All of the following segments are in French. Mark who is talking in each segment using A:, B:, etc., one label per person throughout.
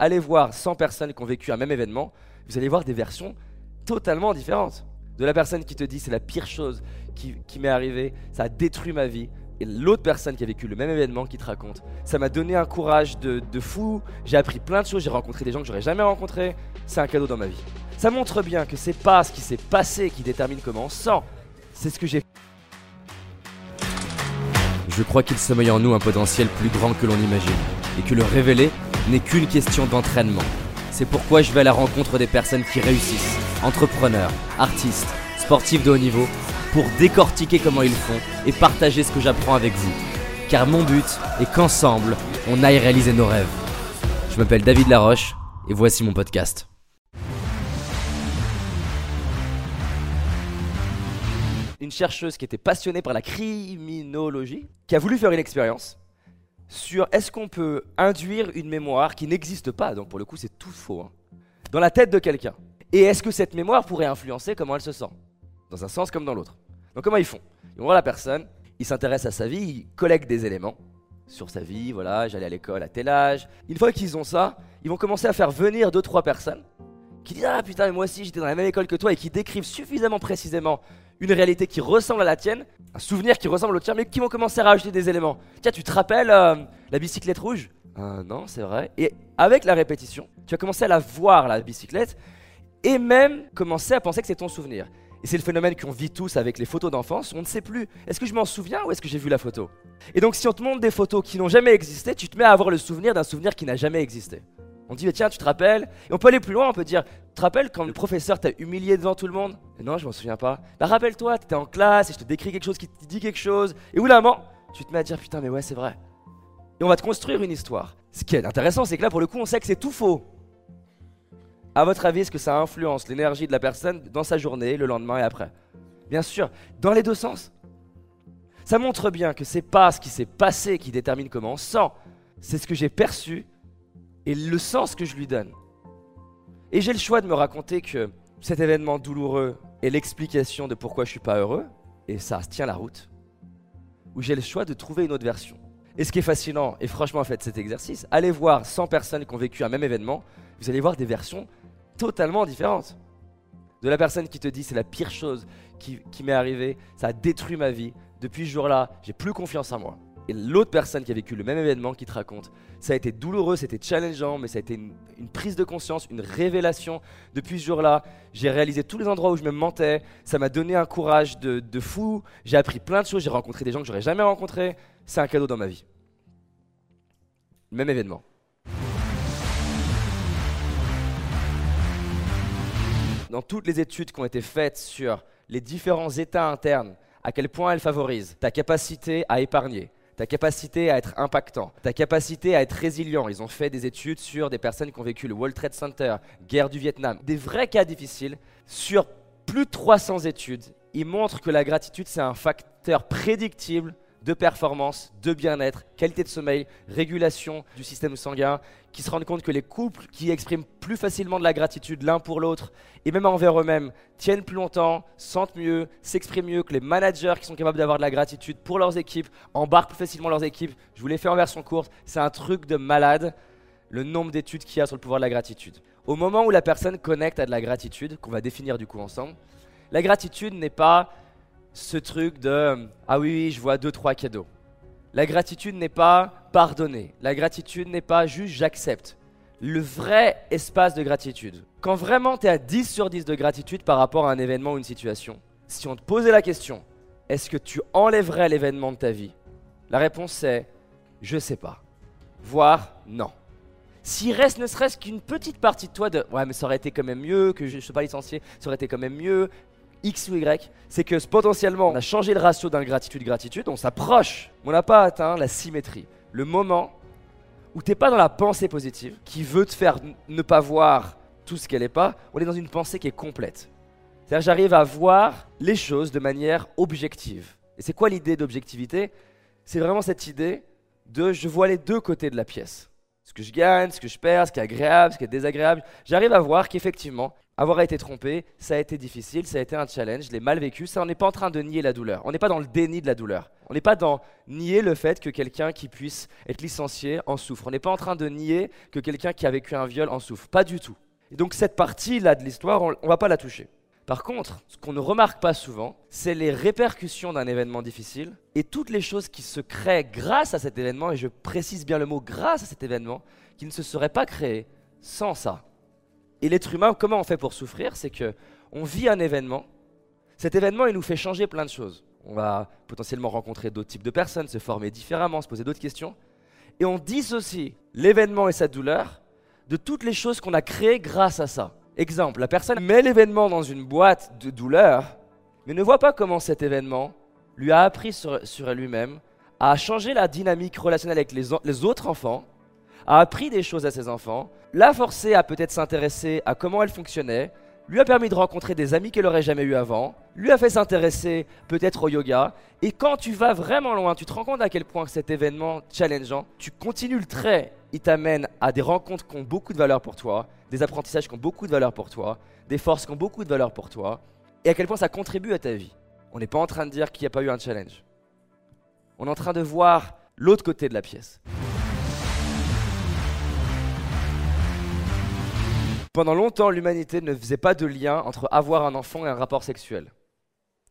A: Allez voir 100 personnes qui ont vécu un même événement, vous allez voir des versions totalement différentes. De la personne qui te dit c'est la pire chose qui, m'est arrivée, ça a détruit ma vie, et l'autre personne qui a vécu le même événement qui te raconte, ça m'a donné un courage de, de fou, j'ai appris plein de choses, j'ai rencontré des gens que j'aurais jamais rencontrés, c'est un cadeau dans ma vie. Ça montre bien que c'est pas ce qui s'est passé qui détermine comment on se sent, c'est ce que j'ai Je crois qu'il sommeille en nous un potentiel plus grand que l'on imagine, et que le révéler n'est qu'une question d'entraînement. C'est pourquoi je vais à la rencontre des personnes qui réussissent, entrepreneurs, artistes, sportifs de haut niveau, pour décortiquer comment ils font et partager ce que j'apprends avec vous. Car mon but est qu'ensemble, on aille réaliser nos rêves. Je m'appelle David Laroche et voici mon podcast. Une chercheuse qui était passionnée par la criminologie, qui a voulu faire une expérience sur est-ce qu'on peut induire une mémoire qui n'existe pas, donc pour le coup c'est tout faux, hein, dans la tête de quelqu'un. Et est-ce que cette mémoire pourrait influencer comment elle se sent? Dans un sens comme dans l'autre. Donc comment ils font? Ils vont voir la personne, ils s'intéressent à sa vie, ils collectent des éléments sur sa vie, voilà, j'allais à l'école à tel âge. Une fois qu'ils ont ça, ils vont commencer à faire venir deux trois personnes qui disent ah putain mais moi aussi j'étais dans la même école que toi et qui décrivent suffisamment précisément une réalité qui ressemble à la tienne, un souvenir qui ressemble au tien, mais qui vont commencer à rajouter des éléments. Tiens, tu te rappelles euh, la bicyclette rouge? Ah Non, c'est vrai. Et avec la répétition, tu vas commencer à la voir, la bicyclette, et même commencer à penser que c'est ton souvenir. Et c'est le phénomène qu'on vit tous avec les photos d'enfance. On ne sait plus, est-ce que je m'en souviens ou est-ce que j'ai vu la photo? Et donc si on te montre des photos qui n'ont jamais existé, tu te mets à avoir le souvenir d'un souvenir qui n'a jamais existé. On dit, tiens, tu te rappelles? Et on peut aller plus loin, on peut dire, tu te rappelles quand le professeur t'a humilié devant tout le monde? Non, je m'en souviens pas. Bah rappelle-toi, tu étais en classe et je te décris quelque chose qui te dit quelque chose. Et où moment, tu te mets à dire, putain, mais ouais, c'est vrai. Et on va te construire une histoire. Ce qui est intéressant, c'est que là, pour le coup, on sait que c'est tout faux. À votre avis, est-ce que ça influence l'énergie de la personne dans sa journée, le lendemain et après? Bien sûr, dans les deux sens. Ça montre bien que c'est pas ce qui s'est passé qui détermine comment on se sent, c'est ce que j'ai perçu et le sens que je lui donne. Et j'ai le choix de me raconter que cet événement douloureux est l'explication de pourquoi je suis pas heureux, et ça tient la route, ou j'ai le choix de trouver une autre version. Et ce qui est fascinant, et franchement faites cet exercice, allez voir 100 personnes qui ont vécu un même événement, vous allez voir des versions totalement différentes. De la personne qui te dit c'est la pire chose qui, qui m'est arrivée, ça a détruit ma vie, depuis ce jour-là, j'ai plus confiance en moi et l'autre personne qui a vécu le même événement qui te raconte. Ça a été douloureux, c'était challengeant, mais ça a été une, prise de conscience, une révélation. Depuis ce jour-là, j'ai réalisé tous les endroits où je me mentais. Ça m'a donné un courage de, de fou. J'ai appris plein de choses. J'ai rencontré des gens que j'aurais jamais rencontrés. C'est un cadeau dans ma vie. Même événement. Dans toutes les études qui ont été faites sur les différents états internes, à quel point elles favorisent ta capacité à épargner, ta capacité à être impactant, ta capacité à être résilient. Ils ont fait des études sur des personnes qui ont vécu le World Trade Center, guerre du Vietnam, des vrais cas difficiles. Sur plus de 300 études, ils montrent que la gratitude, c'est un facteur prédictible de performance, de bien-être, qualité de sommeil, régulation du système sanguin, qui se rendent compte que les couples qui expriment plus facilement de la gratitude l'un pour l'autre, et même envers eux-mêmes, tiennent plus longtemps, sentent mieux, s'expriment mieux, que les managers qui sont capables d'avoir de la gratitude pour leurs équipes, embarquent plus facilement leurs équipes. Je vous l'ai fait en version courte, c'est un truc de malade, le nombre d'études qu'il y a sur le pouvoir de la gratitude. Au moment où la personne connecte à de la gratitude, qu'on va définir du coup ensemble, la gratitude n'est pas ce truc de ah oui, oui je vois deux trois cadeaux. La gratitude n'est pas pardonner. La gratitude n'est pas juste j'accepte. Le vrai espace de gratitude. Quand vraiment tu es à 10 sur 10 de gratitude par rapport à un événement ou une situation, si on te posait la question, est-ce que tu enlèverais l'événement de ta vie? La réponse est je sais pas. Voire non. S'il reste ne serait-ce qu'une petite partie de toi de ouais mais ça aurait été quand même mieux que je ne sois pas licencié, ça aurait été quand même mieux, X ou Y, c'est que potentiellement, on a changé le ratio d'ingratitude-gratitude, on s'approche, on n'a pas atteint la symétrie. Le moment où tu n'es pas dans la pensée positive, qui veut te faire ne pas voir tout ce qu'elle n'est pas, on est dans une pensée qui est complète. C'est-à-dire j'arrive à voir les choses de manière objective. Et c'est quoi l'idée d'objectivité? C'est vraiment cette idée de je vois les deux côtés de la pièce. Ce que je gagne, ce que je perds, ce qui est agréable, ce qui est désagréable. J'arrive à voir qu'effectivement, Avoir été trompé, ça a été difficile, ça a été un challenge, je l'ai mal vécu. Ça, on n'est pas en train de nier la douleur. On n'est pas dans le déni de la douleur. On n'est pas dans nier le fait que quelqu'un qui puisse être licencié en souffre. On n'est pas en train de nier que quelqu'un qui a vécu un viol en souffre. Pas du tout. Et donc cette partie-là de l'histoire, on ne va pas la toucher. Par contre, ce qu'on ne remarque pas souvent, c'est les répercussions d'un événement difficile et toutes les choses qui se créent grâce à cet événement, et je précise bien le mot grâce à cet événement, qui ne se seraient pas créées sans ça. Et l'être humain, comment on fait pour souffrir? C'est que on vit un événement. Cet événement, il nous fait changer plein de choses. On va potentiellement rencontrer d'autres types de personnes, se former différemment, se poser d'autres questions. Et on dissocie l'événement et sa douleur de toutes les choses qu'on a créées grâce à ça. Exemple, la personne met l'événement dans une boîte de douleur, mais ne voit pas comment cet événement lui a appris sur, lui-même, a changé la dynamique relationnelle avec les autres enfants, a appris des choses à ses enfants, l'a forcé à peut-être s'intéresser à comment elle fonctionnait, lui a permis de rencontrer des amis qu'elle n'aurait jamais eu avant, lui a fait s'intéresser peut-être au yoga. Et quand tu vas vraiment loin, tu te rends compte à quel point cet événement challengeant, tu continues le trait, il t'amène à des rencontres qui ont beaucoup de valeur pour toi, des apprentissages qui ont beaucoup de valeur pour toi, des forces qui ont beaucoup de valeur pour toi, et à quel point ça contribue à ta vie. On n'est pas en train de dire qu'il n'y a pas eu un challenge. On est en train de voir l'autre côté de la pièce. Pendant longtemps, l'humanité ne faisait pas de lien entre avoir un enfant et un rapport sexuel.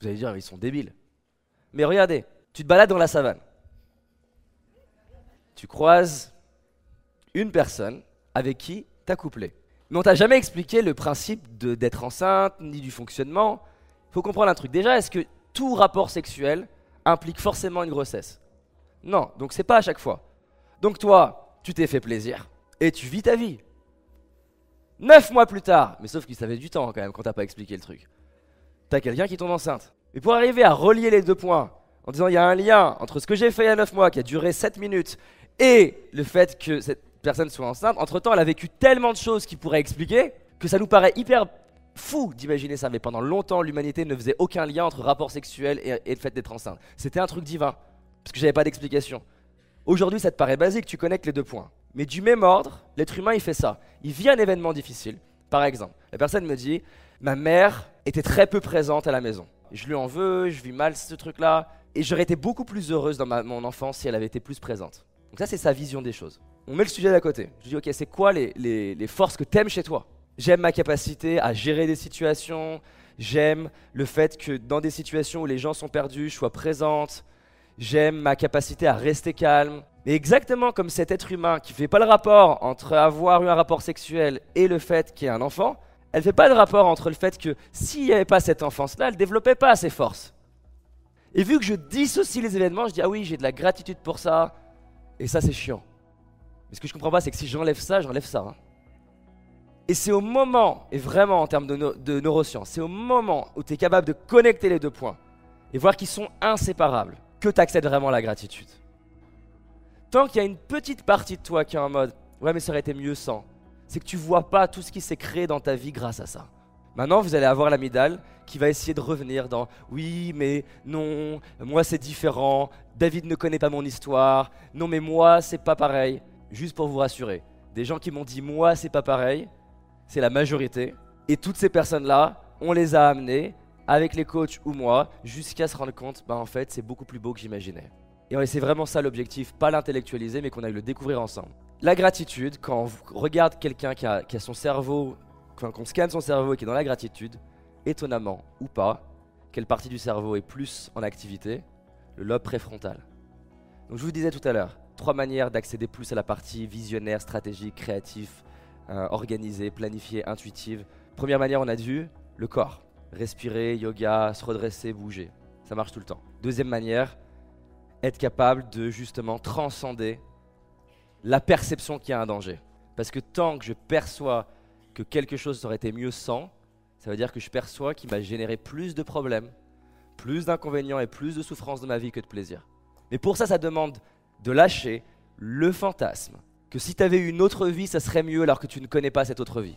A: Vous allez dire, ils sont débiles. Mais regardez, tu te balades dans la savane. Tu croises une personne avec qui t'as couplé. Mais on t'a jamais expliqué le principe d'être enceinte, ni du fonctionnement. Il faut comprendre un truc. Déjà, est-ce que tout rapport sexuel implique forcément une grossesse? Non, donc c'est pas à chaque fois. Donc toi, tu t'es fait plaisir et tu vis ta vie. Neuf mois plus tard, mais sauf qu'il savait du temps quand même quand t'as pas expliqué le truc, t'as quelqu'un qui tombe enceinte. Et pour arriver à relier les deux points, en disant il y a un lien entre ce que j'ai fait il y a 9 mois, qui a duré 7 minutes, et le fait que cette personne soit enceinte, entre-temps elle a vécu tellement de choses qui pourraient expliquer, que ça nous paraît hyper fou d'imaginer ça. Mais pendant longtemps, l'humanité ne faisait aucun lien entre rapport sexuel et, et le fait d'être enceinte. C'était un truc divin, parce que j'avais pas d'explication. Aujourd'hui, ça te paraît basique, tu connectes les deux points. Mais du même ordre, l'être humain, il fait ça. Il vit un événement difficile. Par exemple, la personne me dit, ma mère était très peu présente à la maison. Je lui en veux, je vis mal ce truc-là. Et j'aurais été beaucoup plus heureuse dans mon enfance si elle avait été plus présente. Donc ça, c'est sa vision des choses. On met le sujet d'à côté. Je dis, ok, c'est quoi les, les forces que t'aimes chez toi? J'aime ma capacité à gérer des situations. J'aime le fait que dans des situations où les gens sont perdus, je sois présente. J'aime ma capacité à rester calme. Mais exactement comme cet être humain qui ne fait pas le rapport entre avoir eu un rapport sexuel et le fait qu'il y ait un enfant, elle ne fait pas de rapport entre le fait que s'il n'y avait pas cette enfance-là, elle ne développait pas ses forces. Et vu que je dissocie les événements, je dis ah oui, j'ai de la gratitude pour ça, et ça c'est chiant. Mais ce que je comprends pas, c'est que si j'enlève ça, j'enlève ça. Hein. Et c'est au moment, et vraiment en termes de, de neurosciences, c'est au moment où tu es capable de connecter les deux points et voir qu'ils sont inséparables que tu vraiment à la gratitude. Tant qu'il y a une petite partie de toi qui est en mode Ouais, mais ça aurait été mieux sans, c'est que tu vois pas tout ce qui s'est créé dans ta vie grâce à ça. Maintenant, vous allez avoir l'amidale qui va essayer de revenir dans Oui, mais non, moi c'est différent, David ne connaît pas mon histoire, non, mais moi c'est pas pareil. Juste pour vous rassurer, des gens qui m'ont dit Moi c'est pas pareil, c'est la majorité. Et toutes ces personnes-là, on les a amenées avec les coachs ou moi jusqu'à se rendre compte, bah en fait c'est beaucoup plus beau que j'imaginais. Et c'est vraiment ça l'objectif, pas l'intellectualiser, mais qu'on aille le découvrir ensemble. La gratitude, quand on regarde quelqu'un qui a, son cerveau, quand on scanne son cerveau et qui est dans la gratitude, étonnamment ou pas, quelle partie du cerveau est plus en activité Le lobe préfrontal. Donc je vous disais tout à l'heure, trois manières d'accéder plus à la partie visionnaire, stratégique, créative, euh, organisée, planifiée, intuitive. Première manière, on a vu le corps. Respirer, yoga, se redresser, bouger. Ça marche tout le temps. Deuxième manière, être capable de justement transcender la perception qu'il y a un danger. Parce que tant que je perçois que quelque chose aurait été mieux sans, ça veut dire que je perçois qu'il m'a généré plus de problèmes, plus d'inconvénients et plus de souffrances de ma vie que de plaisir. Mais pour ça, ça demande de lâcher le fantasme que si tu avais une autre vie, ça serait mieux alors que tu ne connais pas cette autre vie.